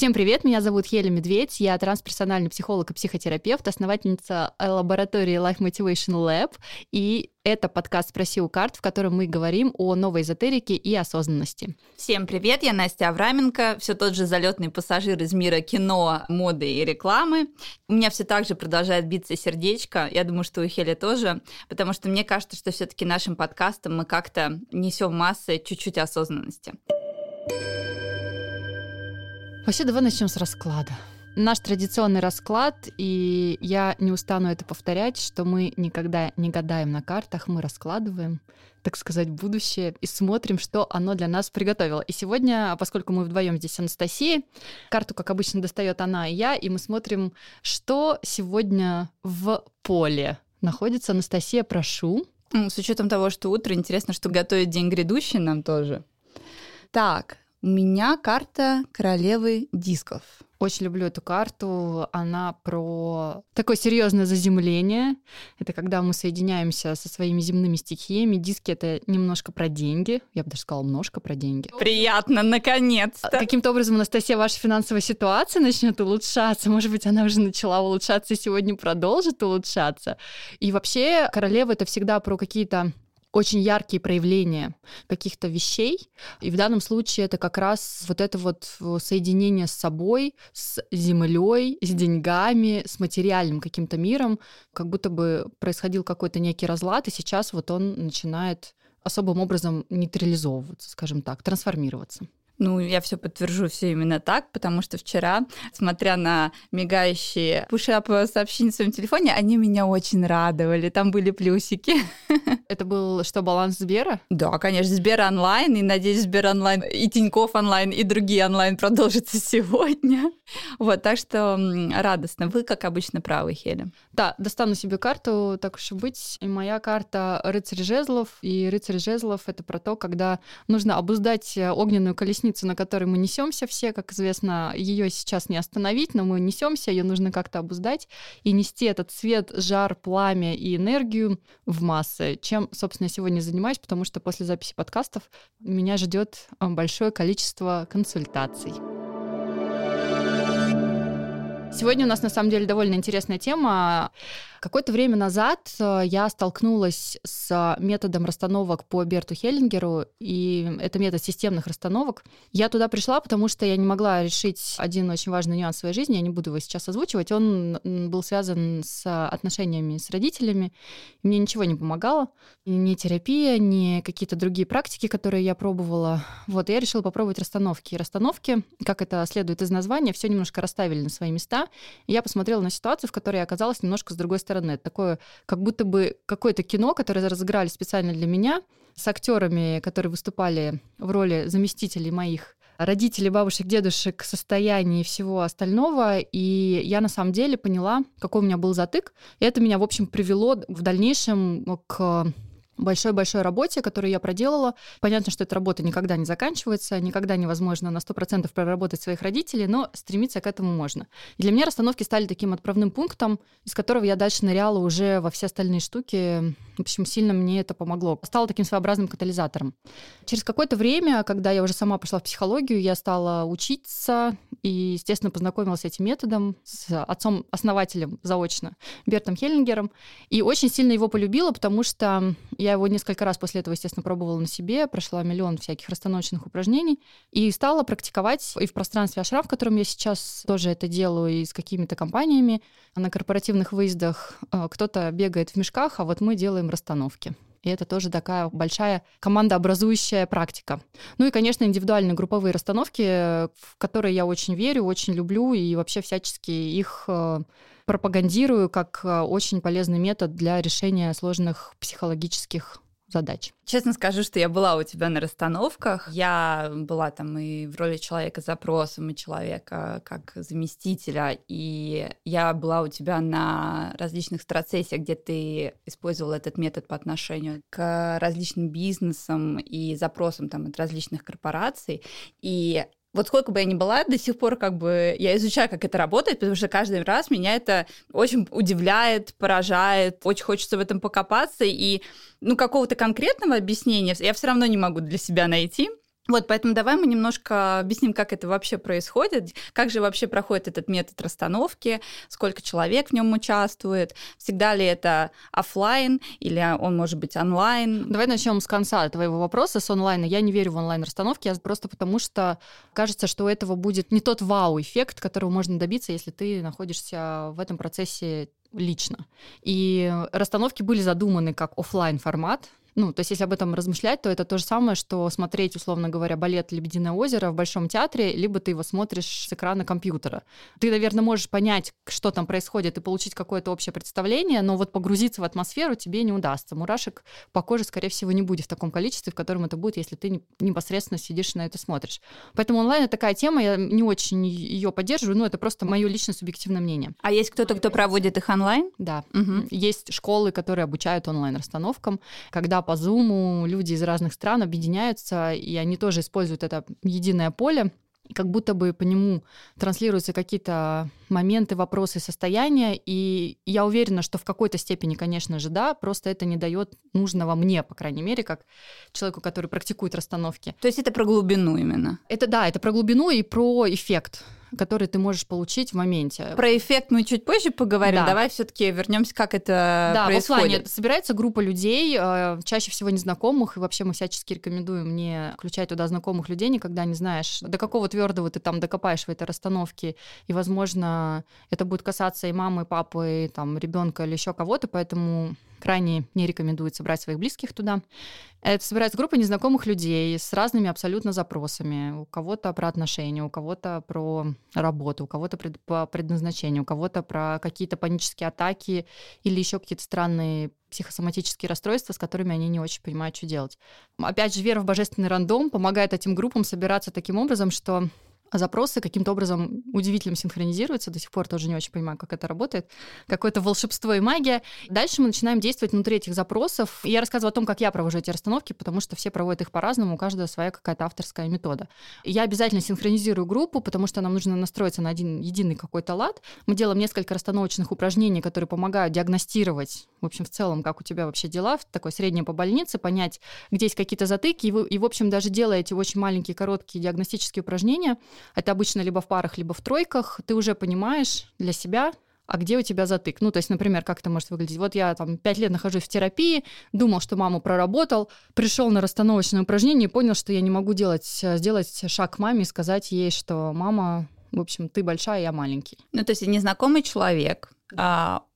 Всем привет, меня зовут Еля Медведь, я трансперсональный психолог и психотерапевт, основательница лаборатории Life Motivation Lab, и это подкаст «Спроси у карт», в котором мы говорим о новой эзотерике и осознанности. Всем привет, я Настя Авраменко, все тот же залетный пассажир из мира кино, моды и рекламы. У меня все так же продолжает биться сердечко, я думаю, что у Хели тоже, потому что мне кажется, что все-таки нашим подкастом мы как-то несем массы чуть-чуть осознанности. Вообще, давай начнем с расклада. Наш традиционный расклад, и я не устану это повторять, что мы никогда не гадаем на картах, мы раскладываем, так сказать, будущее и смотрим, что оно для нас приготовило. И сегодня, поскольку мы вдвоем здесь с карту, как обычно, достает она и я, и мы смотрим, что сегодня в поле находится. Анастасия, прошу. С учетом того, что утро, интересно, что готовит день грядущий нам тоже. Так, у меня карта королевы дисков. Очень люблю эту карту. Она про такое серьезное заземление. Это когда мы соединяемся со своими земными стихиями. Диски — это немножко про деньги. Я бы даже сказала, немножко про деньги. Приятно, наконец-то. Каким-то образом, Анастасия, ваша финансовая ситуация начнет улучшаться. Может быть, она уже начала улучшаться и сегодня продолжит улучшаться. И вообще, королева — это всегда про какие-то очень яркие проявления каких-то вещей. И в данном случае это как раз вот это вот соединение с собой, с землей, с деньгами, с материальным каким-то миром, как будто бы происходил какой-то некий разлад, и сейчас вот он начинает особым образом нейтрализовываться, скажем так, трансформироваться. Ну, я все подтвержу, все именно так, потому что вчера, смотря на мигающие пушап сообщения в своем телефоне, они меня очень радовали. Там были плюсики. Это был что, баланс Сбера? Да, конечно, Сбер онлайн, и, надеюсь, Сбер онлайн, и Тиньков онлайн, и другие онлайн продолжатся сегодня. Вот, так что радостно. Вы, как обычно, правы, Хеля. Да, достану себе карту, так уж и быть. И моя карта рыцарь жезлов, и рыцарь жезлов — это про то, когда нужно обуздать огненную колесницу колесницу, на которой мы несемся все, как известно, ее сейчас не остановить, но мы несемся, ее нужно как-то обуздать и нести этот свет, жар, пламя и энергию в массы, чем, собственно, я сегодня занимаюсь, потому что после записи подкастов меня ждет а, большое количество консультаций. Сегодня у нас на самом деле довольно интересная тема. Какое-то время назад э, я столкнулась с методом расстановок по Берту Хеллингеру, и это метод системных расстановок. Я туда пришла, потому что я не могла решить один очень важный нюанс в своей жизни, я не буду его сейчас озвучивать. Он был связан с отношениями с родителями, и мне ничего не помогало. Ни терапия, ни какие-то другие практики, которые я пробовала. Вот, я решила попробовать расстановки. И расстановки, как это следует из названия, все немножко расставили на свои места. И я посмотрела на ситуацию, в которой я оказалась немножко с другой стороны. Это такое, как будто бы какое-то кино, которое разыграли специально для меня, с актерами, которые выступали в роли заместителей моих родителей, бабушек, дедушек, состояния и всего остального. И я на самом деле поняла, какой у меня был затык. И это меня, в общем, привело в дальнейшем к большой-большой работе, которую я проделала. Понятно, что эта работа никогда не заканчивается, никогда невозможно на 100% проработать своих родителей, но стремиться к этому можно. И для меня расстановки стали таким отправным пунктом, из которого я дальше ныряла уже во все остальные штуки. В общем, сильно мне это помогло. Стало таким своеобразным катализатором. Через какое-то время, когда я уже сама пошла в психологию, я стала учиться и, естественно, познакомилась с этим методом, с отцом-основателем заочно, Бертом Хеллингером, и очень сильно его полюбила, потому что я я его несколько раз после этого, естественно, пробовала на себе, прошла миллион всяких расстановочных упражнений и стала практиковать и в пространстве Ашраф, в котором я сейчас тоже это делаю, и с какими-то компаниями. На корпоративных выездах э, кто-то бегает в мешках, а вот мы делаем расстановки. И это тоже такая большая командообразующая практика. Ну и, конечно, индивидуальные групповые расстановки, в которые я очень верю, очень люблю и вообще всячески их э, пропагандирую как э, очень полезный метод для решения сложных психологических задач. Честно скажу, что я была у тебя на расстановках. Я была там и в роли человека с запросом, и человека как заместителя. И я была у тебя на различных страцессиях, где ты использовал этот метод по отношению к различным бизнесам и запросам там от различных корпораций. И вот сколько бы я ни была, до сих пор как бы я изучаю, как это работает, потому что каждый раз меня это очень удивляет, поражает, очень хочется в этом покопаться, и ну какого-то конкретного объяснения я все равно не могу для себя найти. Вот, поэтому давай мы немножко объясним, как это вообще происходит, как же вообще проходит этот метод расстановки, сколько человек в нем участвует, всегда ли это офлайн или он может быть онлайн. Давай начнем с конца твоего вопроса, с онлайна. Я не верю в онлайн-расстановки, я просто потому что кажется, что у этого будет не тот вау-эффект, которого можно добиться, если ты находишься в этом процессе лично. И расстановки были задуманы как офлайн формат, ну, то есть если об этом размышлять, то это то же самое, что смотреть, условно говоря, балет «Лебединое озеро» в Большом театре, либо ты его смотришь с экрана компьютера. Ты, наверное, можешь понять, что там происходит, и получить какое-то общее представление, но вот погрузиться в атмосферу тебе не удастся. Мурашек по коже, скорее всего, не будет в таком количестве, в котором это будет, если ты непосредственно сидишь на это смотришь. Поэтому онлайн — это такая тема, я не очень ее поддерживаю, но это просто мое личное субъективное мнение. А есть кто-то, кто проводит их онлайн? Да. Угу. Есть школы, которые обучают онлайн-расстановкам, когда по Zoom люди из разных стран объединяются, и они тоже используют это единое поле, как будто бы по нему транслируются какие-то моменты, вопросы, состояния, и я уверена, что в какой-то степени, конечно же, да, просто это не дает нужного мне, по крайней мере, как человеку, который практикует расстановки. То есть это про глубину именно? Это да, это про глубину и про эффект который ты можешь получить в моменте. Про эффект мы чуть позже поговорим. Да. Давай все-таки вернемся, как это да, происходит. Да, в офлайне собирается группа людей, э, чаще всего незнакомых, и вообще мы всячески рекомендуем не включать туда знакомых людей, никогда не знаешь, до какого твердого ты там докопаешь в этой расстановке, и, возможно, это будет касаться и мамы, и папы, и, там, ребенка или еще кого-то, поэтому крайне не рекомендуется брать своих близких туда. Это собирается группа незнакомых людей с разными абсолютно запросами. У кого-то про отношения, у кого-то про работу, у кого-то пред, по предназначению, у кого-то про какие-то панические атаки или еще какие-то странные психосоматические расстройства, с которыми они не очень понимают, что делать. Опять же, вера в божественный рандом помогает этим группам собираться таким образом, что запросы каким-то образом удивительным синхронизируются. До сих пор тоже не очень понимаю, как это работает. Какое-то волшебство и магия. Дальше мы начинаем действовать внутри этих запросов. я рассказываю о том, как я провожу эти расстановки, потому что все проводят их по-разному, у каждого своя какая-то авторская метода. Я обязательно синхронизирую группу, потому что нам нужно настроиться на один единый какой-то лад. Мы делаем несколько расстановочных упражнений, которые помогают диагностировать, в общем, в целом, как у тебя вообще дела, в такой среднее по больнице, понять, где есть какие-то затыки. И, вы, и в общем, даже делая эти очень маленькие, короткие диагностические упражнения, это обычно либо в парах, либо в тройках, ты уже понимаешь для себя, а где у тебя затык? Ну, то есть, например, как это может выглядеть? Вот я там пять лет нахожусь в терапии, думал, что маму проработал, пришел на расстановочное упражнение и понял, что я не могу делать, сделать шаг к маме и сказать ей, что мама, в общем, ты большая, я маленький. Ну, то есть незнакомый человек,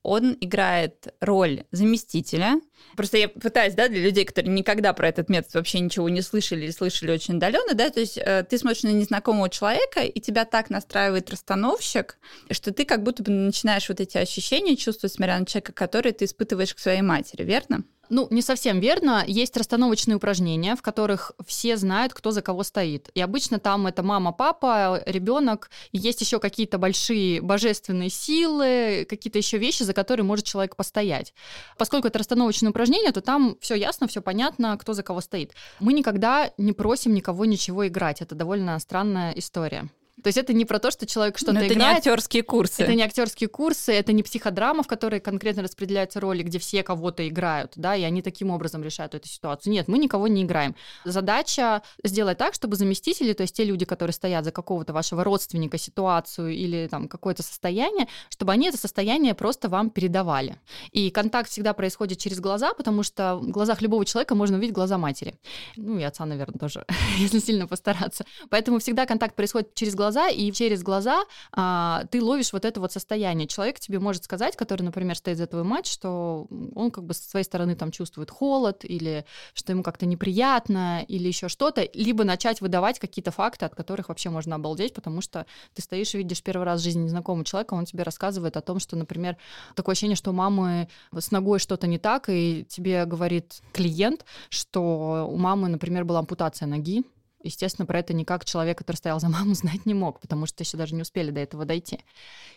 он играет роль заместителя. Просто я пытаюсь, да, для людей, которые никогда про этот метод вообще ничего не слышали или слышали очень удаленно, да, то есть э, ты смотришь на незнакомого человека, и тебя так настраивает расстановщик, что ты как будто бы начинаешь вот эти ощущения чувствовать, смотря на человека, который ты испытываешь к своей матери, верно? Ну, не совсем верно. Есть расстановочные упражнения, в которых все знают, кто за кого стоит. И обычно там это мама, папа, ребенок. Есть еще какие-то большие божественные силы, какие-то еще вещи, за которые может человек постоять. Поскольку это расстановочное упражнение, то там все ясно, все понятно, кто за кого стоит. Мы никогда не просим никого ничего играть. Это довольно странная история. То есть это не про то, что человек что-то играет. Это не актерские курсы. Это не актерские курсы, это не психодрама, в которой конкретно распределяются роли, где все кого-то играют, да, и они таким образом решают эту ситуацию. Нет, мы никого не играем. Задача сделать так, чтобы заместители, то есть те люди, которые стоят за какого-то вашего родственника, ситуацию или там какое-то состояние, чтобы они это состояние просто вам передавали. И контакт всегда происходит через глаза, потому что в глазах любого человека можно увидеть глаза матери. Ну и отца, наверное, тоже, если сильно постараться. Поэтому всегда контакт происходит через глаза глаза, и через глаза а, ты ловишь вот это вот состояние. Человек тебе может сказать, который, например, стоит за твою мать, что он как бы со своей стороны там чувствует холод, или что ему как-то неприятно, или еще что-то, либо начать выдавать какие-то факты, от которых вообще можно обалдеть, потому что ты стоишь и видишь первый раз в жизни незнакомого человека, он тебе рассказывает о том, что, например, такое ощущение, что у мамы с ногой что-то не так, и тебе говорит клиент, что у мамы, например, была ампутация ноги, естественно, про это никак человек, который стоял за маму, знать не мог, потому что еще даже не успели до этого дойти.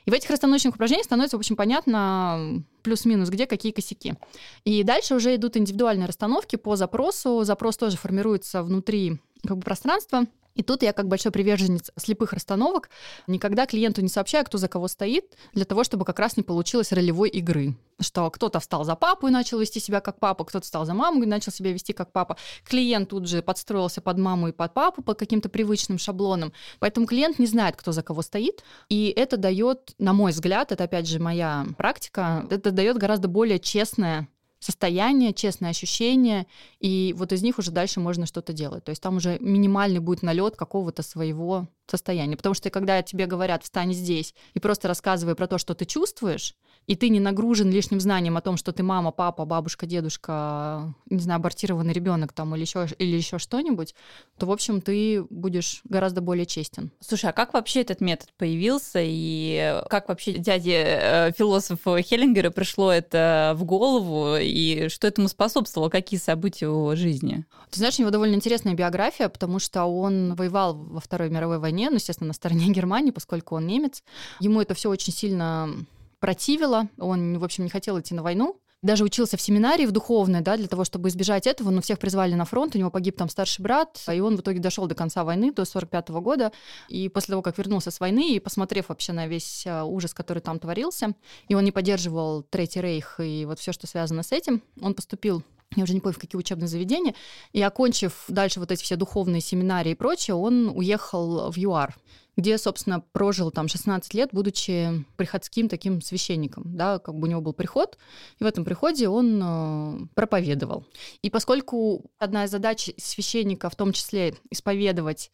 И в этих расстановочных упражнениях становится, общем, понятно плюс-минус, где какие косяки. И дальше уже идут индивидуальные расстановки по запросу. Запрос тоже формируется внутри как бы, пространства. И тут я, как большой приверженец слепых расстановок, никогда клиенту не сообщаю, кто за кого стоит, для того, чтобы как раз не получилось ролевой игры. Что кто-то встал за папу и начал вести себя как папа, кто-то встал за маму и начал себя вести как папа. Клиент тут же подстроился под маму и под папу по каким-то привычным шаблонам. Поэтому клиент не знает, кто за кого стоит. И это дает, на мой взгляд, это опять же моя практика, это дает гораздо более честное состояние, честное ощущение, и вот из них уже дальше можно что-то делать. То есть там уже минимальный будет налет какого-то своего состояния. Потому что когда тебе говорят «встань здесь» и просто рассказывай про то, что ты чувствуешь, и ты не нагружен лишним знанием о том, что ты мама, папа, бабушка, дедушка, не знаю, абортированный ребенок там или еще, или еще что-нибудь, то, в общем, ты будешь гораздо более честен. Слушай, а как вообще этот метод появился, и как вообще дяде э, философу Хеллингера пришло это в голову, и что этому способствовало, какие события в его жизни? Ты знаешь, у него довольно интересная биография, потому что он воевал во Второй мировой войне, ну, естественно, на стороне Германии, поскольку он немец. Ему это все очень сильно противило, он, в общем, не хотел идти на войну, даже учился в семинарии в духовной, да, для того, чтобы избежать этого, но всех призвали на фронт, у него погиб там старший брат, и он в итоге дошел до конца войны, до 45 -го года, и после того, как вернулся с войны, и посмотрев вообще на весь а, ужас, который там творился, и он не поддерживал Третий Рейх и вот все, что связано с этим, он поступил я уже не помню, в какие учебные заведения, и окончив дальше вот эти все духовные семинарии и прочее, он уехал в ЮАР где, собственно, прожил там 16 лет, будучи приходским таким священником, да, как бы у него был приход, и в этом приходе он э, проповедовал. И поскольку одна из задач священника в том числе исповедовать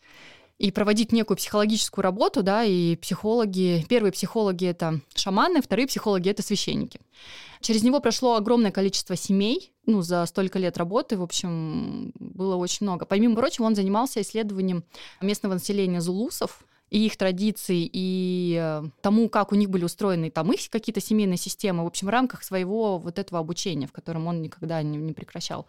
и проводить некую психологическую работу, да, и психологи, первые психологи это шаманы, вторые психологи это священники. Через него прошло огромное количество семей, ну, за столько лет работы, в общем, было очень много. Помимо прочего, он занимался исследованием местного населения зулусов, и их традиций, и э, тому, как у них были устроены там их какие-то семейные системы, в общем, в рамках своего вот этого обучения, в котором он никогда не, не прекращал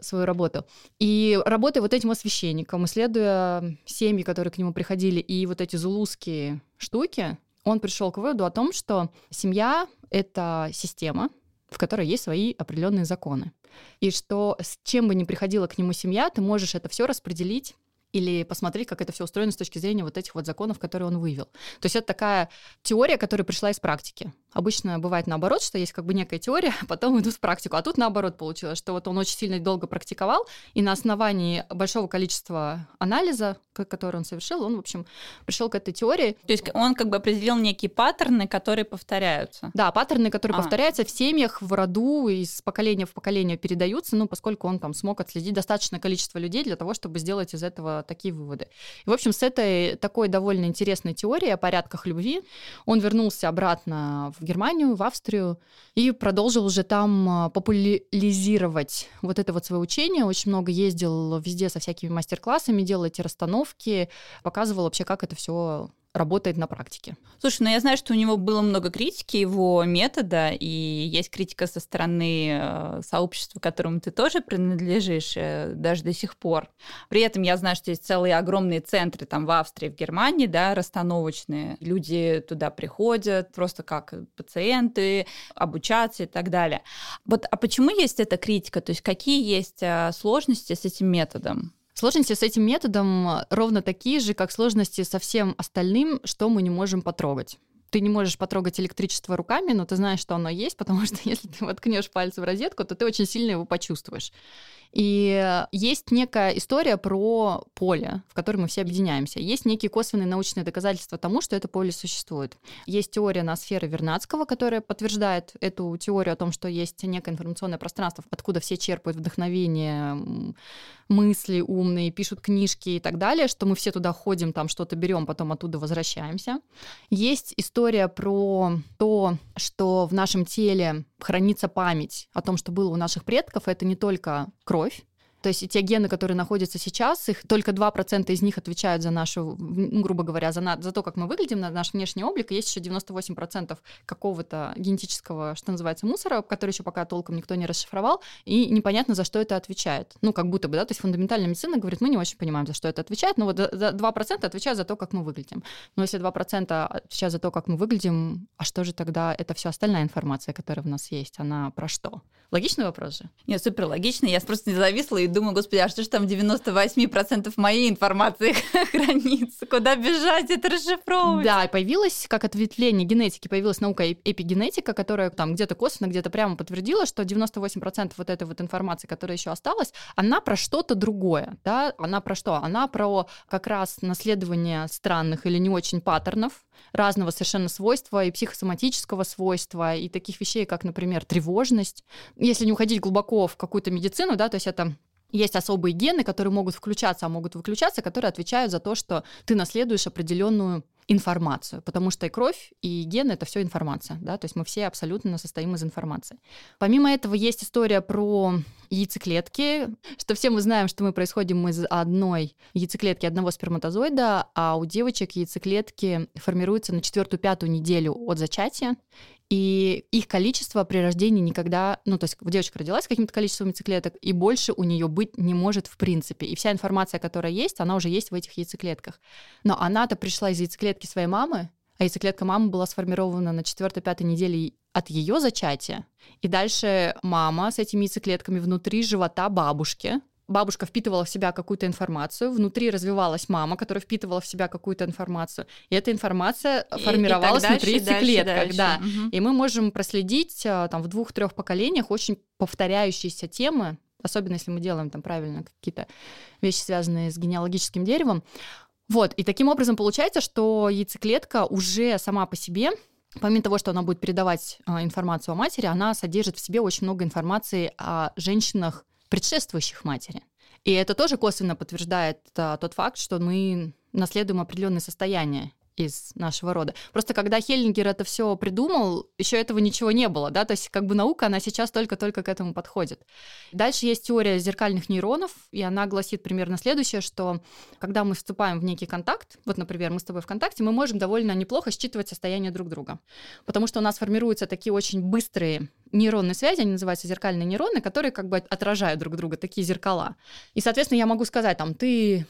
свою работу. И работая вот этим освященником, исследуя семьи, которые к нему приходили, и вот эти зулузские штуки, он пришел к выводу о том, что семья — это система, в которой есть свои определенные законы. И что с чем бы ни приходила к нему семья, ты можешь это все распределить или посмотреть, как это все устроено с точки зрения вот этих вот законов, которые он вывел. То есть это такая теория, которая пришла из практики. Обычно бывает наоборот, что есть как бы некая теория, а потом идут в практику. А тут наоборот получилось, что вот он очень сильно долго практиковал, и на основании большого количества анализа, который он совершил, он, в общем, пришел к этой теории. То есть он как бы определил некие паттерны, которые повторяются. Да, паттерны, которые а. повторяются в семьях, в роду, из поколения в поколение передаются, ну, поскольку он там смог отследить достаточное количество людей для того, чтобы сделать из этого такие выводы. И, в общем, с этой такой довольно интересной теорией о порядках любви он вернулся обратно в Германию, в Австрию и продолжил уже там а, популяризировать вот это вот свое учение. Очень много ездил везде со всякими мастер-классами, делал эти расстановки, показывал вообще, как это все работает на практике. Слушай, ну я знаю, что у него было много критики его метода, и есть критика со стороны э, сообщества, которому ты тоже принадлежишь э, даже до сих пор. При этом я знаю, что есть целые огромные центры там в Австрии, в Германии, да, расстановочные. Люди туда приходят просто как пациенты, обучаться и так далее. Вот, а почему есть эта критика? То есть какие есть э, сложности с этим методом? Сложности с этим методом ровно такие же, как сложности со всем остальным, что мы не можем потрогать ты не можешь потрогать электричество руками, но ты знаешь, что оно есть, потому что если ты воткнешь пальцы в розетку, то ты очень сильно его почувствуешь. И есть некая история про поле, в котором мы все объединяемся. Есть некие косвенные научные доказательства тому, что это поле существует. Есть теория на сферы Вернадского, которая подтверждает эту теорию о том, что есть некое информационное пространство, откуда все черпают вдохновение, мысли умные, пишут книжки и так далее, что мы все туда ходим, там что-то берем, потом оттуда возвращаемся. Есть история про то, что в нашем теле хранится память о том, что было у наших предков. Это не только кровь, то есть те гены, которые находятся сейчас, их только 2% из них отвечают за нашу, грубо говоря, за, на, за то, как мы выглядим, на наш внешний облик. Есть еще 98% какого-то генетического, что называется, мусора, который еще пока толком никто не расшифровал, и непонятно, за что это отвечает. Ну, как будто бы, да, то есть фундаментальная медицина говорит, мы не очень понимаем, за что это отвечает, но вот 2% отвечают за то, как мы выглядим. Но если 2% отвечают за то, как мы выглядим, а что же тогда это все остальная информация, которая в нас есть, она про что? Логичный вопрос же? Нет, супер логичный. Я просто не зависла и думаю, господи, а что же там 98% моей информации хранится? Куда бежать это расшифровывать? Да, появилась, как ответвление генетики, появилась наука эпигенетика, которая там где-то косвенно, где-то прямо подтвердила, что 98% вот этой вот информации, которая еще осталась, она про что-то другое, да, она про что? Она про как раз наследование странных или не очень паттернов, разного совершенно свойства и психосоматического свойства, и таких вещей, как, например, тревожность. Если не уходить глубоко в какую-то медицину, да, то есть это есть особые гены, которые могут включаться, а могут выключаться, которые отвечают за то, что ты наследуешь определенную информацию, потому что и кровь, и гены — это все информация, да, то есть мы все абсолютно состоим из информации. Помимо этого есть история про яйцеклетки, что все мы знаем, что мы происходим из одной яйцеклетки, одного сперматозоида, а у девочек яйцеклетки формируются на четвертую-пятую неделю от зачатия, и их количество при рождении никогда, ну, то есть девочка родилась с каким-то количеством яйцеклеток, и больше у нее быть не может в принципе. И вся информация, которая есть, она уже есть в этих яйцеклетках. Но она-то пришла из яйцеклетки своей мамы, а яйцеклетка мамы была сформирована на 4-5 неделе от ее зачатия. И дальше мама с этими яйцеклетками внутри живота бабушки, бабушка впитывала в себя какую-то информацию, внутри развивалась мама, которая впитывала в себя какую-то информацию, и эта информация и, формировалась и внутри дальше, яйцеклетках, дальше, да. Угу. И мы можем проследить а, там в двух-трех поколениях очень повторяющиеся темы, особенно если мы делаем там правильно какие-то вещи, связанные с генеалогическим деревом. Вот, и таким образом получается, что яйцеклетка уже сама по себе Помимо того, что она будет передавать а, информацию о матери, она содержит в себе очень много информации о женщинах предшествующих матери. И это тоже косвенно подтверждает а, тот факт, что мы наследуем определенное состояние из нашего рода. Просто когда Хеллингер это все придумал, еще этого ничего не было, да, то есть как бы наука, она сейчас только-только к этому подходит. Дальше есть теория зеркальных нейронов, и она гласит примерно следующее, что когда мы вступаем в некий контакт, вот, например, мы с тобой в контакте, мы можем довольно неплохо считывать состояние друг друга, потому что у нас формируются такие очень быстрые нейронные связи, они называются зеркальные нейроны, которые как бы отражают друг друга, такие зеркала. И, соответственно, я могу сказать, там, ты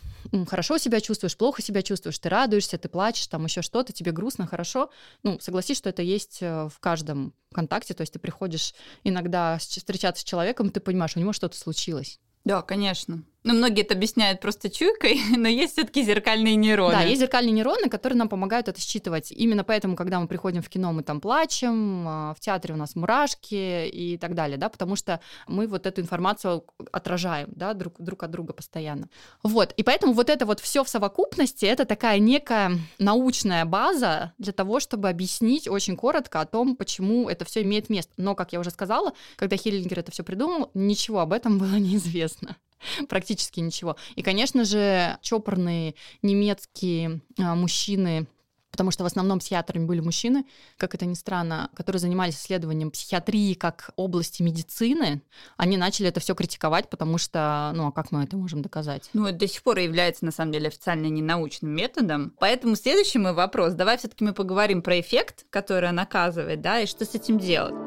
хорошо себя чувствуешь, плохо себя чувствуешь, ты радуешься, ты плачешь, там еще что-то, тебе грустно, хорошо. Ну, согласись, что это есть э, в каждом контакте, то есть ты приходишь иногда встречаться с человеком, ты понимаешь, у него что-то случилось. Да, конечно. Ну, многие это объясняют просто чуйкой, но есть все-таки зеркальные нейроны. Да, есть зеркальные нейроны, которые нам помогают это считывать. Именно поэтому, когда мы приходим в кино, мы там плачем, а, в театре у нас мурашки и так далее, да, потому что мы вот эту информацию отражаем, да, друг, друг от друга постоянно. Вот, и поэтому вот это вот все в совокупности, это такая некая научная база для того, чтобы объяснить очень коротко о том, почему это все имеет место. Но, как я уже сказала, когда Хиллингер это все придумал, ничего об этом было неизвестно. практически ничего. И, конечно же, чопорные немецкие а, мужчины потому что в основном психиатрами были мужчины, как это ни странно, которые занимались исследованием психиатрии как области медицины, они начали это все критиковать, потому что, ну, а как мы это можем доказать? Ну, это до сих пор является, на самом деле, официально ненаучным методом. Поэтому следующий мой вопрос. Давай все таки мы поговорим про эффект, который он оказывает, да, и что с этим делать.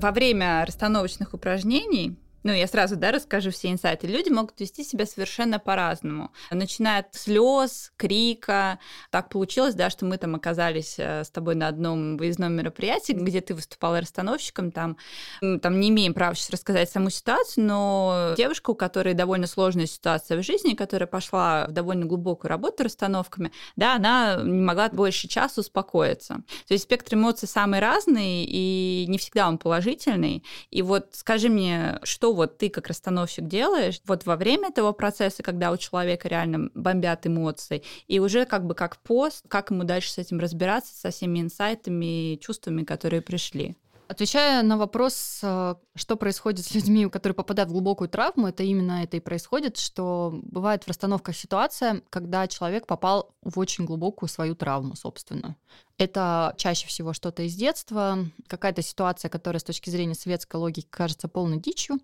Во время расстановочных упражнений ну, я сразу, да, расскажу все инсайты. Люди могут вести себя совершенно по-разному. Начиная от слез, крика. Так получилось, да, что мы там оказались э, с тобой на одном выездном мероприятии, где ты выступала расстановщиком. Там, там не имеем права сейчас рассказать саму ситуацию, но девушка, у которой довольно сложная ситуация в жизни, которая пошла в довольно глубокую работу расстановками, да, она не могла больше часа успокоиться. То есть спектр эмоций самый разный, и не всегда он положительный. И вот скажи мне, что вот ты как расстановщик делаешь вот во время этого процесса, когда у человека реально бомбят эмоции, и уже как бы как пост, как ему дальше с этим разбираться, со всеми инсайтами и чувствами, которые пришли? Отвечая на вопрос, э, что происходит с людьми, которые попадают в глубокую травму, это именно это и происходит, что бывает в расстановках ситуация, когда человек попал в очень глубокую свою травму, собственно. Это чаще всего что-то из детства, какая-то ситуация, которая с точки зрения светской логики кажется полной дичью.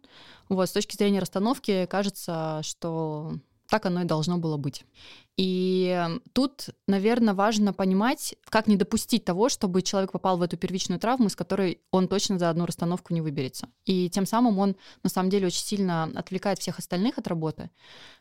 Вот, с точки зрения расстановки кажется, что так оно и должно было быть. И тут, наверное, важно понимать, как не допустить того, чтобы человек попал в эту первичную травму, из которой он точно за одну расстановку не выберется. И тем самым он, на самом деле, очень сильно отвлекает всех остальных от работы.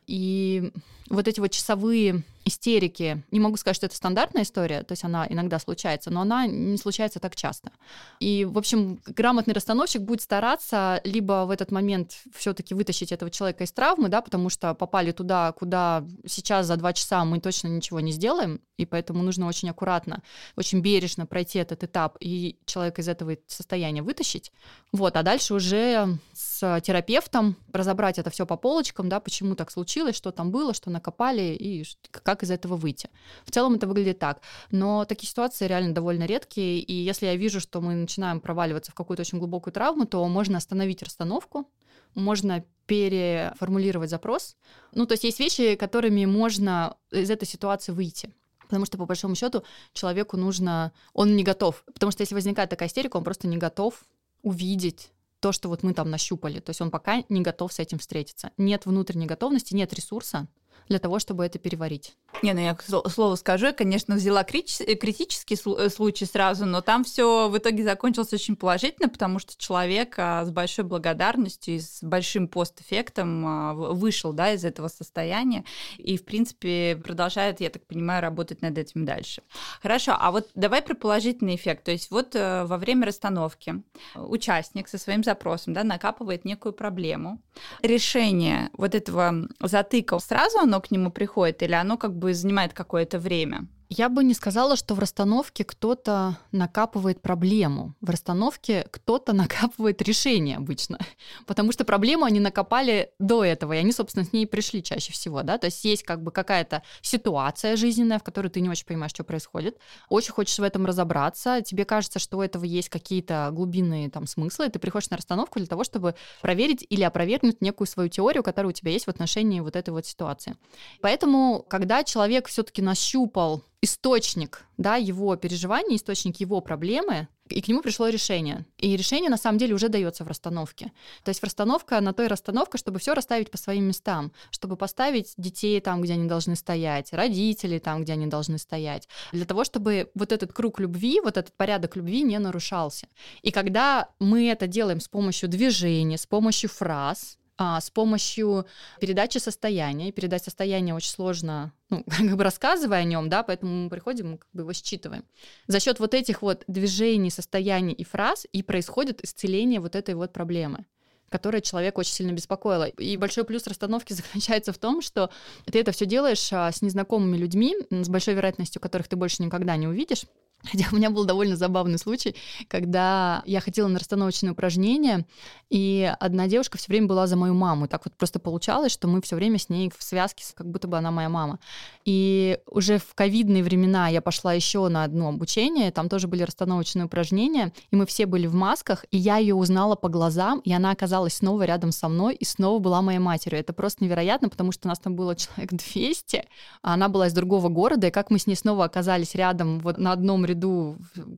И вот эти вот часовые истерики, не могу сказать, что это стандартная история, то есть она иногда случается, но она не случается так часто. И, в общем, грамотный расстановщик будет стараться либо в этот момент все-таки вытащить этого человека из травмы, да, потому что попали туда, куда сейчас за два часа мы точно ничего не сделаем, и поэтому нужно очень аккуратно, очень бережно пройти этот этап и человека из этого состояния вытащить. Вот, а дальше уже с терапевтом разобрать это все по полочкам, да, почему так случилось, что там было, что накопали и как из этого выйти. В целом это выглядит так. Но такие ситуации реально довольно редкие, и если я вижу, что мы начинаем проваливаться в какую-то очень глубокую травму, то можно остановить расстановку, можно переформулировать запрос. Ну, то есть есть вещи, которыми можно из этой ситуации выйти. Потому что, по большому счету, человеку нужно... Он не готов. Потому что если возникает такая истерика, он просто не готов увидеть то, что вот мы там нащупали. То есть он пока не готов с этим встретиться. Нет внутренней готовности, нет ресурса для того, чтобы это переварить. Не, ну я к слову скажу, я, конечно, взяла критический э, случай сразу, но там все в итоге закончилось очень положительно, потому что человек а, с большой благодарностью и с большим постэффектом а, вышел да, из этого состояния и, в принципе, продолжает, я так понимаю, работать над этим дальше. Хорошо, а вот давай про положительный эффект. То есть вот э, во время расстановки участник со своим запросом да, накапывает некую проблему. Решение вот этого затыка сразу оно к нему приходит или оно как бы занимает какое-то время? Я бы не сказала, что в расстановке кто-то накапывает проблему. В расстановке кто-то накапывает решение обычно. Потому что проблему они накопали до этого, и они, собственно, с ней пришли чаще всего. Да? То есть есть как бы какая-то ситуация жизненная, в которой ты не очень понимаешь, что происходит. Очень хочешь в этом разобраться. Тебе кажется, что у этого есть какие-то глубинные там смыслы, ты приходишь на расстановку для того, чтобы проверить или опровергнуть некую свою теорию, которая у тебя есть в отношении вот этой вот ситуации. Поэтому, когда человек все-таки нащупал источник да, его переживаний, источник его проблемы, и к нему пришло решение. И решение на самом деле уже дается в расстановке. То есть расстановка на той расстановка, чтобы все расставить по своим местам, чтобы поставить детей там, где они должны стоять, родителей там, где они должны стоять, для того, чтобы вот этот круг любви, вот этот порядок любви не нарушался. И когда мы это делаем с помощью движения, с помощью фраз, а, с помощью передачи состояния. Передать состояние очень сложно, ну, как бы рассказывая о нем, да, поэтому мы приходим, как бы его считываем. За счет вот этих вот движений, состояний и фраз и происходит исцеление вот этой вот проблемы которая человека очень сильно беспокоила. И большой плюс расстановки заключается в том, что ты это все делаешь а, с незнакомыми людьми, с большой вероятностью которых ты больше никогда не увидишь. Хотя у меня был довольно забавный случай, когда я ходила на расстановочные упражнения, и одна девушка все время была за мою маму. Так вот просто получалось, что мы все время с ней в связке, как будто бы она моя мама. И уже в ковидные времена я пошла еще на одно обучение, там тоже были расстановочные упражнения, и мы все были в масках, и я ее узнала по глазам, и она оказалась снова рядом со мной, и снова была моей матерью. Это просто невероятно, потому что нас там было человек 200, а она была из другого города, и как мы с ней снова оказались рядом вот на одном ряду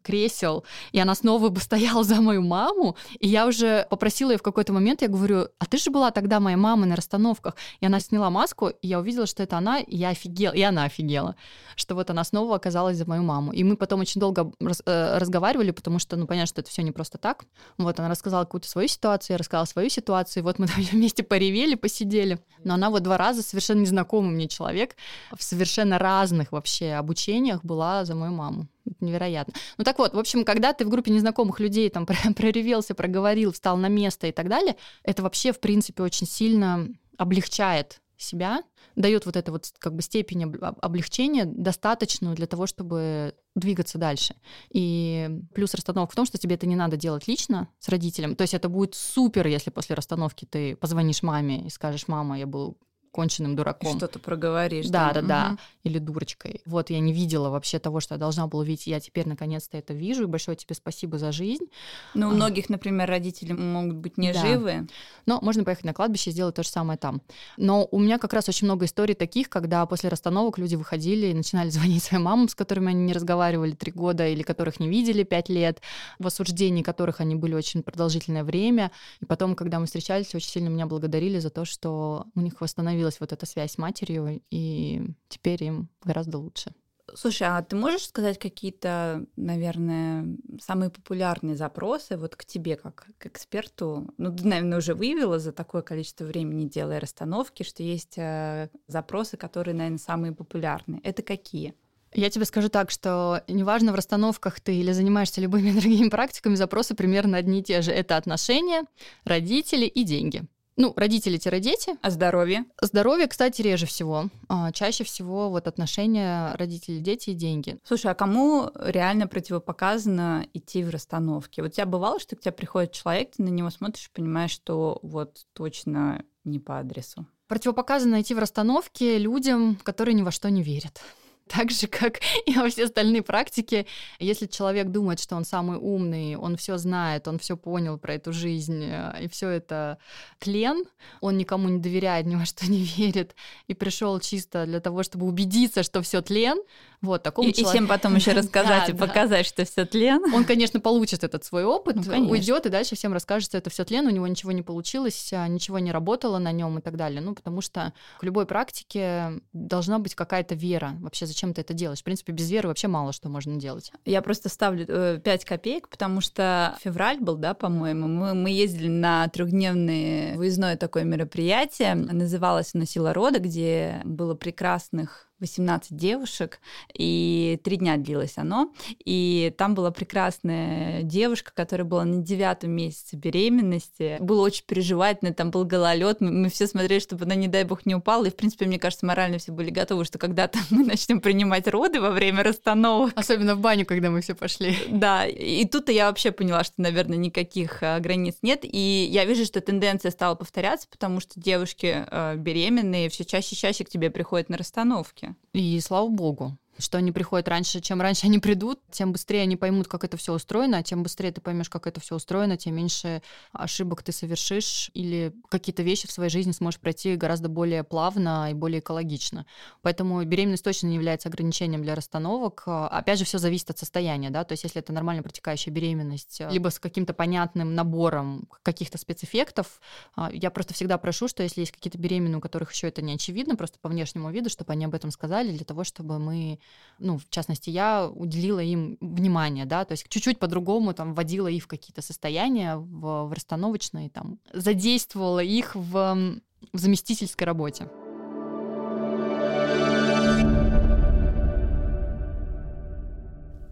кресел, и она снова бы стояла за мою маму, и я уже попросила ее в какой-то момент, я говорю, а ты же была тогда моей мамой на расстановках, и она сняла маску, и я увидела, что это она, и я офигела, и она офигела, что вот она снова оказалась за мою маму. И мы потом очень долго раз, э, разговаривали, потому что, ну, понятно, что это все не просто так. Вот она рассказала какую-то свою ситуацию, я рассказала свою ситуацию, вот мы там вместе поревели, посидели. Но она вот два раза совершенно незнакомый мне человек в совершенно разных вообще обучениях была за мою маму. Это невероятно. Ну так вот, в общем, когда ты в группе незнакомых людей там проревелся, проговорил, встал на место и так далее, это вообще, в принципе, очень сильно облегчает себя, дает вот эту вот как бы степень облегчения достаточную для того, чтобы двигаться дальше. И плюс расстановка в том, что тебе это не надо делать лично с родителем. То есть это будет супер, если после расстановки ты позвонишь маме и скажешь, мама, я был конченным дураком. Что-то проговоришь. Да, да, да, да. Или дурочкой. Вот я не видела вообще того, что я должна была видеть. Я теперь наконец-то это вижу. И большое тебе спасибо за жизнь. Ну, у а. многих, например, родители могут быть не да. живы. Но можно поехать на кладбище и сделать то же самое там. Но у меня как раз очень много историй таких, когда после расстановок люди выходили и начинали звонить своим мамам, с которыми они не разговаривали три года или которых не видели пять лет, в осуждении которых они были очень продолжительное время. И потом, когда мы встречались, очень сильно меня благодарили за то, что у них восстановилось появилась вот эта связь с матерью, и теперь им гораздо лучше. Слушай, а ты можешь сказать какие-то, наверное, самые популярные запросы вот к тебе как к эксперту? Ну, ты, наверное, уже выявила за такое количество времени, делая расстановки, что есть э, запросы, которые, наверное, самые популярные. Это какие? Я тебе скажу так, что неважно в расстановках ты или занимаешься любыми другими практиками, запросы примерно одни и те же. Это отношения, родители и деньги. Ну, родители-дети. А здоровье? Здоровье, кстати, реже всего. А, чаще всего вот отношения родители-дети и деньги. Слушай, а кому реально противопоказано идти в расстановки? Вот у тебя бывало, что к тебе приходит человек, ты на него смотришь и понимаешь, что вот точно не по адресу? Противопоказано идти в расстановки людям, которые ни во что не верят. Так же, как и во все остальные практики, если человек думает, что он самый умный, он все знает, он все понял про эту жизнь, э, и все это тлен, он никому не доверяет, ни во что не верит, и пришел чисто для того, чтобы убедиться, что все тлен, вот такому и, человеку... и всем потом еще рассказать и показать, что все тлен. Он, конечно, получит этот свой опыт, ну, уйдет и дальше всем расскажет, что это все тлен, у него ничего не получилось, а, ничего не работало на нем и так далее. Ну, потому что к любой практике должна быть какая-то вера. Вообще, зачем ты это делаешь? В принципе, без веры вообще мало что можно делать. Я просто ставлю э, 5 копеек, потому что февраль был, да, по-моему, мы, мы ездили на трехдневное выездное такое мероприятие, называлось «На сила рода», где было прекрасных 18 девушек, и три дня длилось оно. И там была прекрасная девушка, которая была на девятом месяце беременности. Было очень переживательно, там был гололед. Мы, мы все смотрели, чтобы она, не дай бог, не упала. И, в принципе, мне кажется, морально все были готовы, что когда-то мы начнем принимать роды во время расстановок. Особенно в баню, когда мы все пошли. Да, и тут-то я вообще поняла, что, наверное, никаких а, границ нет. И я вижу, что тенденция стала повторяться, потому что девушки а, беременные все чаще и чаще к тебе приходят на расстановки. И слава богу что они приходят раньше, чем раньше они придут, тем быстрее они поймут, как это все устроено, а тем быстрее ты поймешь, как это все устроено, тем меньше ошибок ты совершишь или какие-то вещи в своей жизни сможешь пройти гораздо более плавно и более экологично. Поэтому беременность точно не является ограничением для расстановок. Опять же, все зависит от состояния, да, то есть если это нормально протекающая беременность, либо с каким-то понятным набором каких-то спецэффектов, я просто всегда прошу, что если есть какие-то беременные, у которых еще это не очевидно, просто по внешнему виду, чтобы они об этом сказали, для того, чтобы мы ну, в частности, я уделила им внимание, да, то есть чуть-чуть по-другому там вводила их в какие-то состояния, в, в расстановочные, там, задействовала их в, в заместительской работе.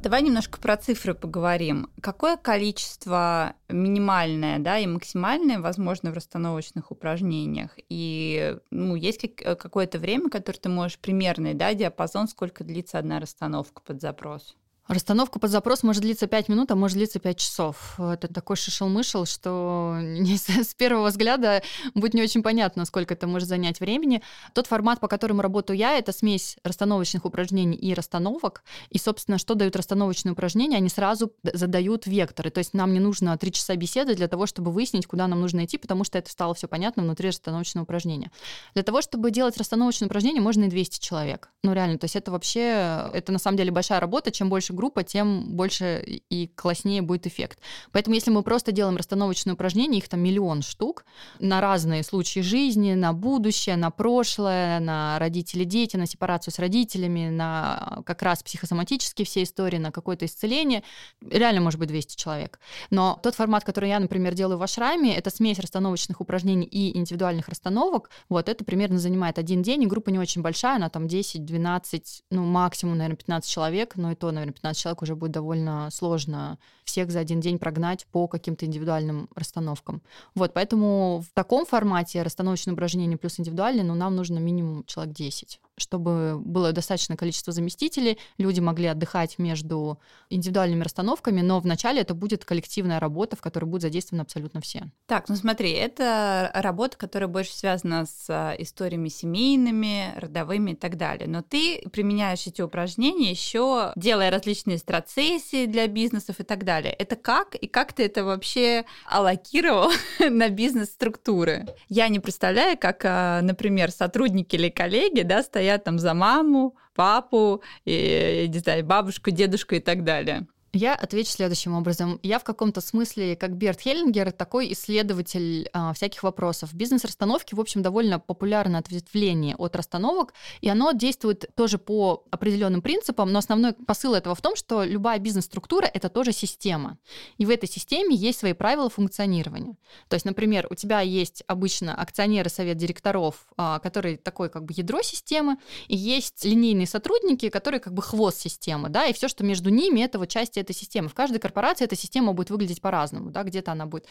Давай немножко про цифры поговорим. Какое количество минимальное да, и максимальное возможно в расстановочных упражнениях? И ну, есть какое-то время, которое ты можешь примерный да, диапазон, сколько длится одна расстановка под запрос? Расстановка под запрос может длиться 5 минут, а может длиться 5 часов. Это такой шишел-мышел, что с первого взгляда будет не очень понятно, сколько это может занять времени. Тот формат, по которому работаю я, это смесь расстановочных упражнений и расстановок. И, собственно, что дают расстановочные упражнения? Они сразу задают векторы. То есть нам не нужно 3 часа беседы для того, чтобы выяснить, куда нам нужно идти, потому что это стало все понятно внутри расстановочного упражнения. Для того, чтобы делать расстановочные упражнения, можно и 200 человек. Ну, реально, то есть это вообще, это на самом деле большая работа. Чем больше группа, тем больше и класснее будет эффект. Поэтому если мы просто делаем расстановочные упражнения, их там миллион штук, на разные случаи жизни, на будущее, на прошлое, на родителей дети, на сепарацию с родителями, на как раз психосоматические все истории, на какое-то исцеление, реально может быть 200 человек. Но тот формат, который я, например, делаю в ашраме, это смесь расстановочных упражнений и индивидуальных расстановок. Вот это примерно занимает один день, и группа не очень большая, она там 10-12, ну максимум, наверное, 15 человек, но и то, наверное, 15 человек уже будет довольно сложно всех за один день прогнать по каким-то индивидуальным расстановкам. Вот, поэтому в таком формате расстановочное упражнение плюс индивидуальное, ну, нам нужно минимум человек 10 чтобы было достаточное количество заместителей, люди могли отдыхать между индивидуальными расстановками, но вначале это будет коллективная работа, в которой будут задействованы абсолютно все. Так, ну смотри, это работа, которая больше связана с а, историями семейными, родовыми и так далее. Но ты применяешь эти упражнения еще делая различные страцессии для бизнесов и так далее. Это как и как ты это вообще аллокировал на бизнес-структуры? Я не представляю, как, а, например, сотрудники или коллеги да, стоят там за маму, папу, и, не знаю, бабушку, дедушку и так далее. Я отвечу следующим образом. Я в каком-то смысле, как Берт Хеллингер, такой исследователь а, всяких вопросов. Бизнес-расстановки, в общем, довольно популярное ответвление от расстановок, и оно действует тоже по определенным принципам, но основной посыл этого в том, что любая бизнес-структура — это тоже система. И в этой системе есть свои правила функционирования. То есть, например, у тебя есть обычно акционеры, совет директоров, а, который такой как бы ядро системы, и есть линейные сотрудники, которые как бы хвост системы, да, и все, что между ними, это вот части этой системы. В каждой корпорации эта система будет выглядеть по-разному. Да? Где-то она будет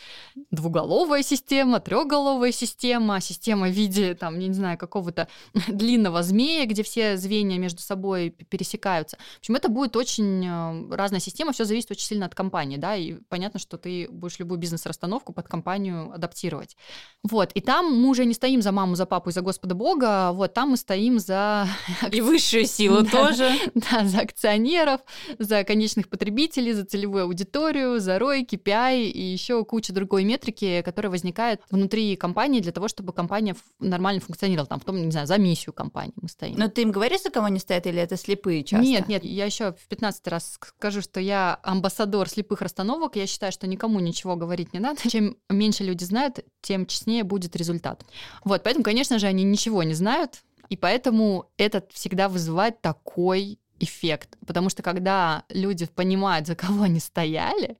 двуголовая система, трехголовая система, система в виде, там, не знаю, какого-то длинного змея, где все звенья между собой пересекаются. В общем, это будет очень э, разная система, все зависит очень сильно от компании, да, и понятно, что ты будешь любую бизнес-расстановку под компанию адаптировать. Вот, и там мы уже не стоим за маму, за папу и за Господа Бога, вот, там мы стоим за... И высшую силу тоже. Да, за акционеров, за конечных потребителей, потребителей, за целевую аудиторию, за ROI, KPI и еще куча другой метрики, которая возникает внутри компании для того, чтобы компания нормально функционировала. Там, в том, не знаю, за миссию компании мы стоим. Но ты им говоришь, за кого они стоят, или это слепые часто? Нет, нет, я еще в 15 раз скажу, что я амбассадор слепых расстановок. Я считаю, что никому ничего говорить не надо. Чем меньше люди знают, тем честнее будет результат. Вот, поэтому, конечно же, они ничего не знают, и поэтому это всегда вызывает такой эффект. Потому что когда люди понимают, за кого они стояли,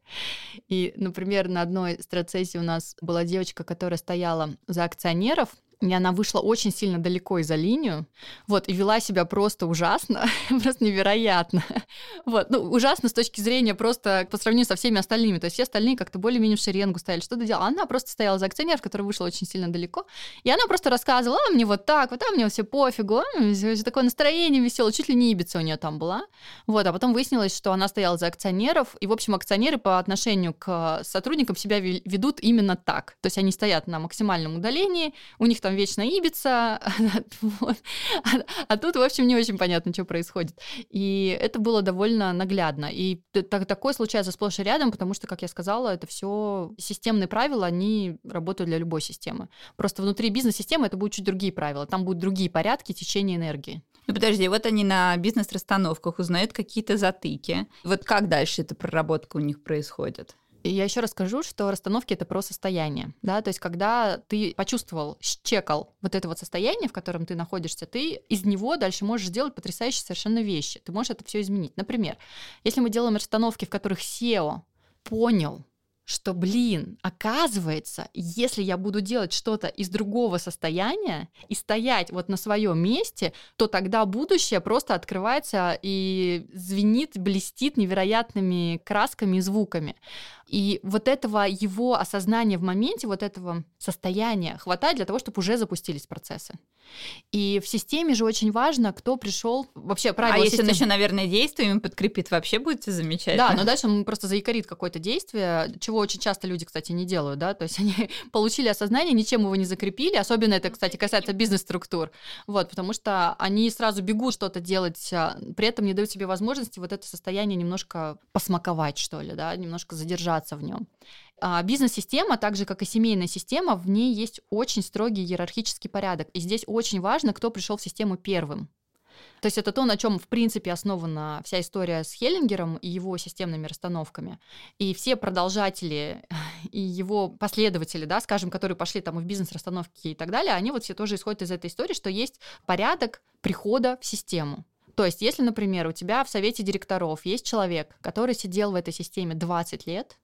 и, например, на одной страцессии у нас была девочка, которая стояла за акционеров, и она вышла очень сильно далеко из за линию, вот, и вела себя просто ужасно, просто невероятно. Вот, ну, ужасно с точки зрения просто по сравнению со всеми остальными. То есть все остальные как-то более-менее в шеренгу стояли, что-то делала. Она просто стояла за акционеров, который вышел очень сильно далеко, и она просто рассказывала, а мне вот так, вот, а мне все пофигу, а, такое настроение веселое, чуть ли не ибица у нее там была. Вот, а потом выяснилось, что она стояла за акционеров, и, в общем, акционеры по отношению к сотрудникам себя ведут именно так. То есть они стоят на максимальном удалении, у них там вечно вот. а, а тут, в общем, не очень понятно, что происходит. И это было довольно наглядно. И так, такое случается сплошь и рядом, потому что, как я сказала, это все системные правила, они работают для любой системы. Просто внутри бизнес-системы это будут чуть другие правила, там будут другие порядки течения энергии. Ну подожди, вот они на бизнес-расстановках узнают какие-то затыки. Вот как дальше эта проработка у них происходит? Я еще расскажу, что расстановки это про состояние, да, то есть когда ты почувствовал, счекал вот это вот состояние, в котором ты находишься, ты из него дальше можешь сделать потрясающие совершенно вещи. Ты можешь это все изменить. Например, если мы делаем расстановки, в которых SEO понял, что, блин, оказывается, если я буду делать что-то из другого состояния и стоять вот на своем месте, то тогда будущее просто открывается и звенит, блестит невероятными красками и звуками. И вот этого его осознания в моменте, вот этого состояния хватает для того, чтобы уже запустились процессы. И в системе же очень важно, кто пришел вообще правильно. А если он еще, наверное, действиями подкрепит, вообще будет замечательно. Да, но дальше он просто заикарит какое-то действие, чего очень часто люди, кстати, не делают, да, то есть они получили осознание, ничем его не закрепили, особенно это, кстати, касается бизнес-структур, вот, потому что они сразу бегут что-то делать, а при этом не дают себе возможности вот это состояние немножко посмаковать, что ли, да, немножко задержаться в нем. А бизнес-система, так же как и семейная система, в ней есть очень строгий иерархический порядок. И здесь очень важно, кто пришел в систему первым. То есть это то, на чем, в принципе, основана вся история с Хеллингером и его системными расстановками. И все продолжатели и его последователи, да, скажем, которые пошли там в бизнес-расстановки и так далее, они вот все тоже исходят из этой истории, что есть порядок прихода в систему. То есть, если, например, у тебя в совете директоров есть человек, который сидел в этой системе 20 лет,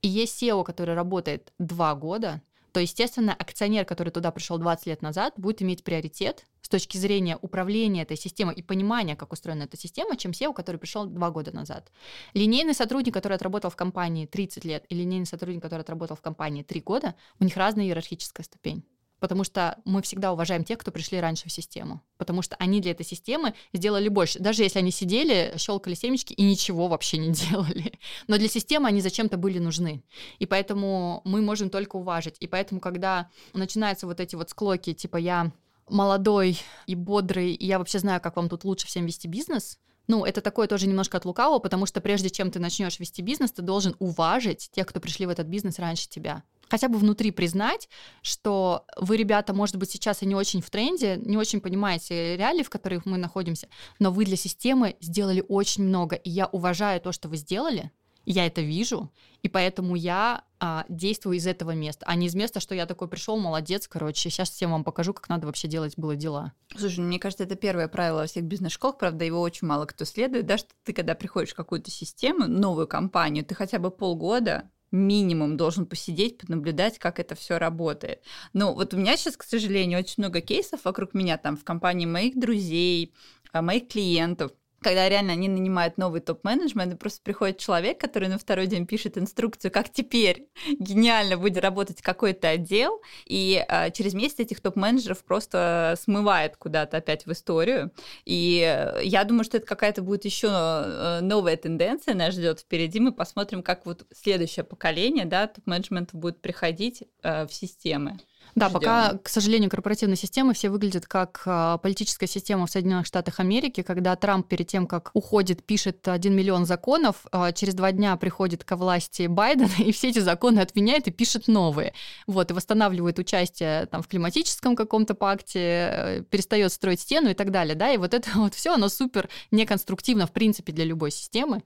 и есть SEO, который работает 2 года, то, естественно, акционер, который туда пришел 20 лет назад, будет иметь приоритет с точки зрения управления этой системой и понимания, как устроена эта система, чем SEO, который пришел 2 года назад. Линейный сотрудник, который отработал в компании 30 лет, и линейный сотрудник, который отработал в компании 3 года, у них разная иерархическая ступень потому что мы всегда уважаем тех, кто пришли раньше в систему, потому что они для этой системы сделали больше, даже если они сидели, щелкали семечки и ничего вообще не делали. Но для системы они зачем-то были нужны. И поэтому мы можем только уважить. И поэтому, когда начинаются вот эти вот склоки, типа я молодой и бодрый, и я вообще знаю, как вам тут лучше всем вести бизнес, ну, это такое тоже немножко от лукавого, потому что прежде чем ты начнешь вести бизнес, ты должен уважить тех, кто пришли в этот бизнес раньше тебя хотя бы внутри признать, что вы, ребята, может быть, сейчас и не очень в тренде, не очень понимаете реалии, в которых мы находимся, но вы для системы сделали очень много, и я уважаю то, что вы сделали, Я это вижу, и поэтому я а, действую из этого места, а не из места, что я такой пришел, молодец, короче, сейчас всем вам покажу, как надо вообще делать было дела. Слушай, мне кажется, это первое правило во всех бизнес-школах, правда, его очень мало кто следует, да, что ты, когда приходишь в какую-то систему, новую компанию, ты хотя бы полгода минимум должен посидеть, понаблюдать, как это все работает. Но вот у меня сейчас, к сожалению, очень много кейсов вокруг меня там в компании моих друзей, а, моих клиентов, когда реально они нанимают новый топ-менеджмент, и просто приходит человек, который на второй день пишет инструкцию, как теперь гениально будет работать какой-то отдел, и э, через месяц этих топ-менеджеров просто смывает куда-то опять в историю. И э, я думаю, что это какая-то будет еще э, новая тенденция нас ждет впереди. Мы посмотрим, как вот следующее поколение да, топ-менеджмента будет приходить э, в системы. Да, Ждем. пока, к сожалению, корпоративные системы все выглядят как а, политическая система в Соединенных Штатах Америки, когда Трамп перед тем, как уходит, пишет 1 миллион законов, а, через два дня приходит ко власти Байден, и все эти законы отменяет и пишет новые. Вот, и восстанавливает участие там, в климатическом каком-то пакте, э, перестает строить стену и так далее. Да? И вот это вот все, оно супер неконструктивно, в принципе, для любой системы.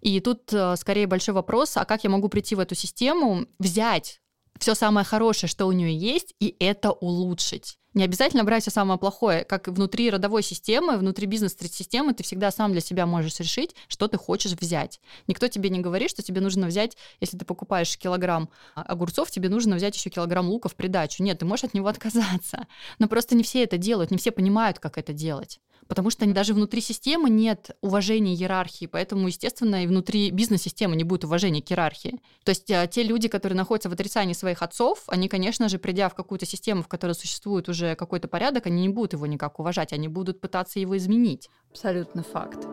И тут э, скорее большой вопрос, а как я могу прийти в эту систему, взять все самое хорошее, что у нее есть, и это улучшить. Не обязательно брать все самое плохое. Как внутри родовой системы, внутри бизнес-системы ты всегда сам для себя можешь решить, что ты хочешь взять. Никто тебе не говорит, что тебе нужно взять, если ты покупаешь килограмм огурцов, тебе нужно взять еще килограмм лука в придачу. Нет, ты можешь от него отказаться. Но просто не все это делают, не все понимают, как это делать потому что даже внутри системы нет уважения иерархии, поэтому, естественно, и внутри бизнес-системы не будет уважения к иерархии. То есть а, те люди, которые находятся в отрицании своих отцов, они, конечно же, придя в какую-то систему, в которой существует уже какой-то порядок, они не будут его никак уважать, они будут пытаться его изменить. Абсолютно факт.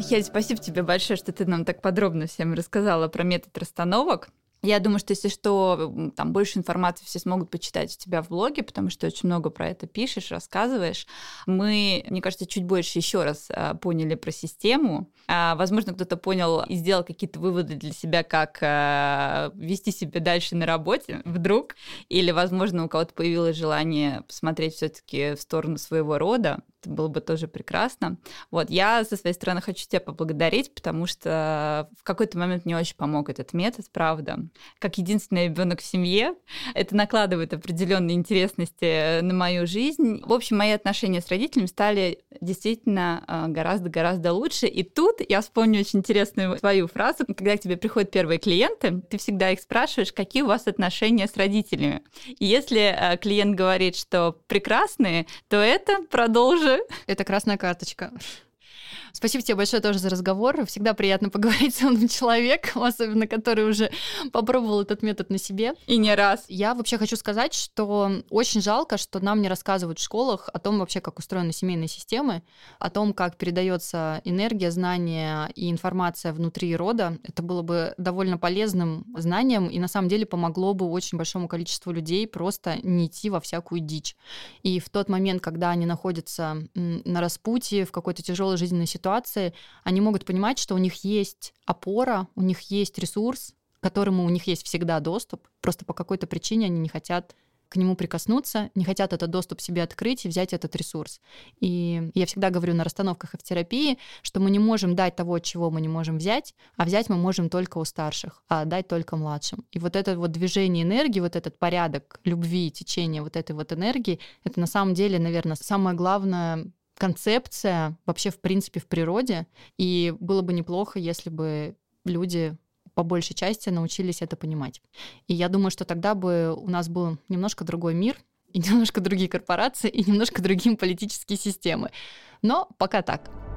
Хель, спасибо тебе большое, что ты нам так подробно всем рассказала про метод расстановок. Я думаю, что если что, там больше информации все смогут почитать у тебя в блоге, потому что очень много про это пишешь, рассказываешь. Мы, мне кажется, чуть больше еще раз а, поняли про систему. А, возможно, кто-то понял и сделал какие-то выводы для себя, как а, вести себя дальше на работе вдруг. Или, возможно, у кого-то появилось желание посмотреть все-таки в сторону своего рода. Это было бы тоже прекрасно. Вот, я со своей стороны хочу тебя поблагодарить, потому что в какой-то момент мне очень помог этот метод, правда как единственный ребенок в семье. Это накладывает определенные интересности на мою жизнь. В общем, мои отношения с родителями стали действительно гораздо-гораздо лучше. И тут я вспомню очень интересную свою фразу. Когда к тебе приходят первые клиенты, ты всегда их спрашиваешь, какие у вас отношения с родителями. И если а, клиент говорит, что прекрасные, то это продолжи. Это красная карточка. Спасибо тебе большое тоже за разговор. Всегда приятно поговорить с умным человеком, особенно который уже попробовал этот метод на себе. И не раз. Я вообще хочу сказать, что очень жалко, что нам не рассказывают в школах о том вообще, как устроены семейные системы, о том, как передается энергия, знания и информация внутри рода. Это было бы довольно полезным знанием и на самом деле помогло бы очень большому количеству людей просто не идти во всякую дичь. И в тот момент, когда они находятся на распутье, в какой-то тяжелой жизненной ситуации, ситуации, они могут понимать, что у них есть опора, у них есть ресурс, к которому у них есть всегда доступ, просто по какой-то причине они не хотят к нему прикоснуться, не хотят этот доступ себе открыть и взять этот ресурс. И я всегда говорю на расстановках и в терапии, что мы не можем дать того, чего мы не можем взять, а взять мы можем только у старших, а дать только младшим. И вот это вот движение энергии, вот этот порядок любви, течение вот этой вот энергии, это на самом деле, наверное, самое главное концепция вообще в принципе в природе, и было бы неплохо, если бы люди по большей части научились это понимать. И я думаю, что тогда бы у нас был немножко другой мир, и немножко другие корпорации, и немножко другие политические системы. Но пока так.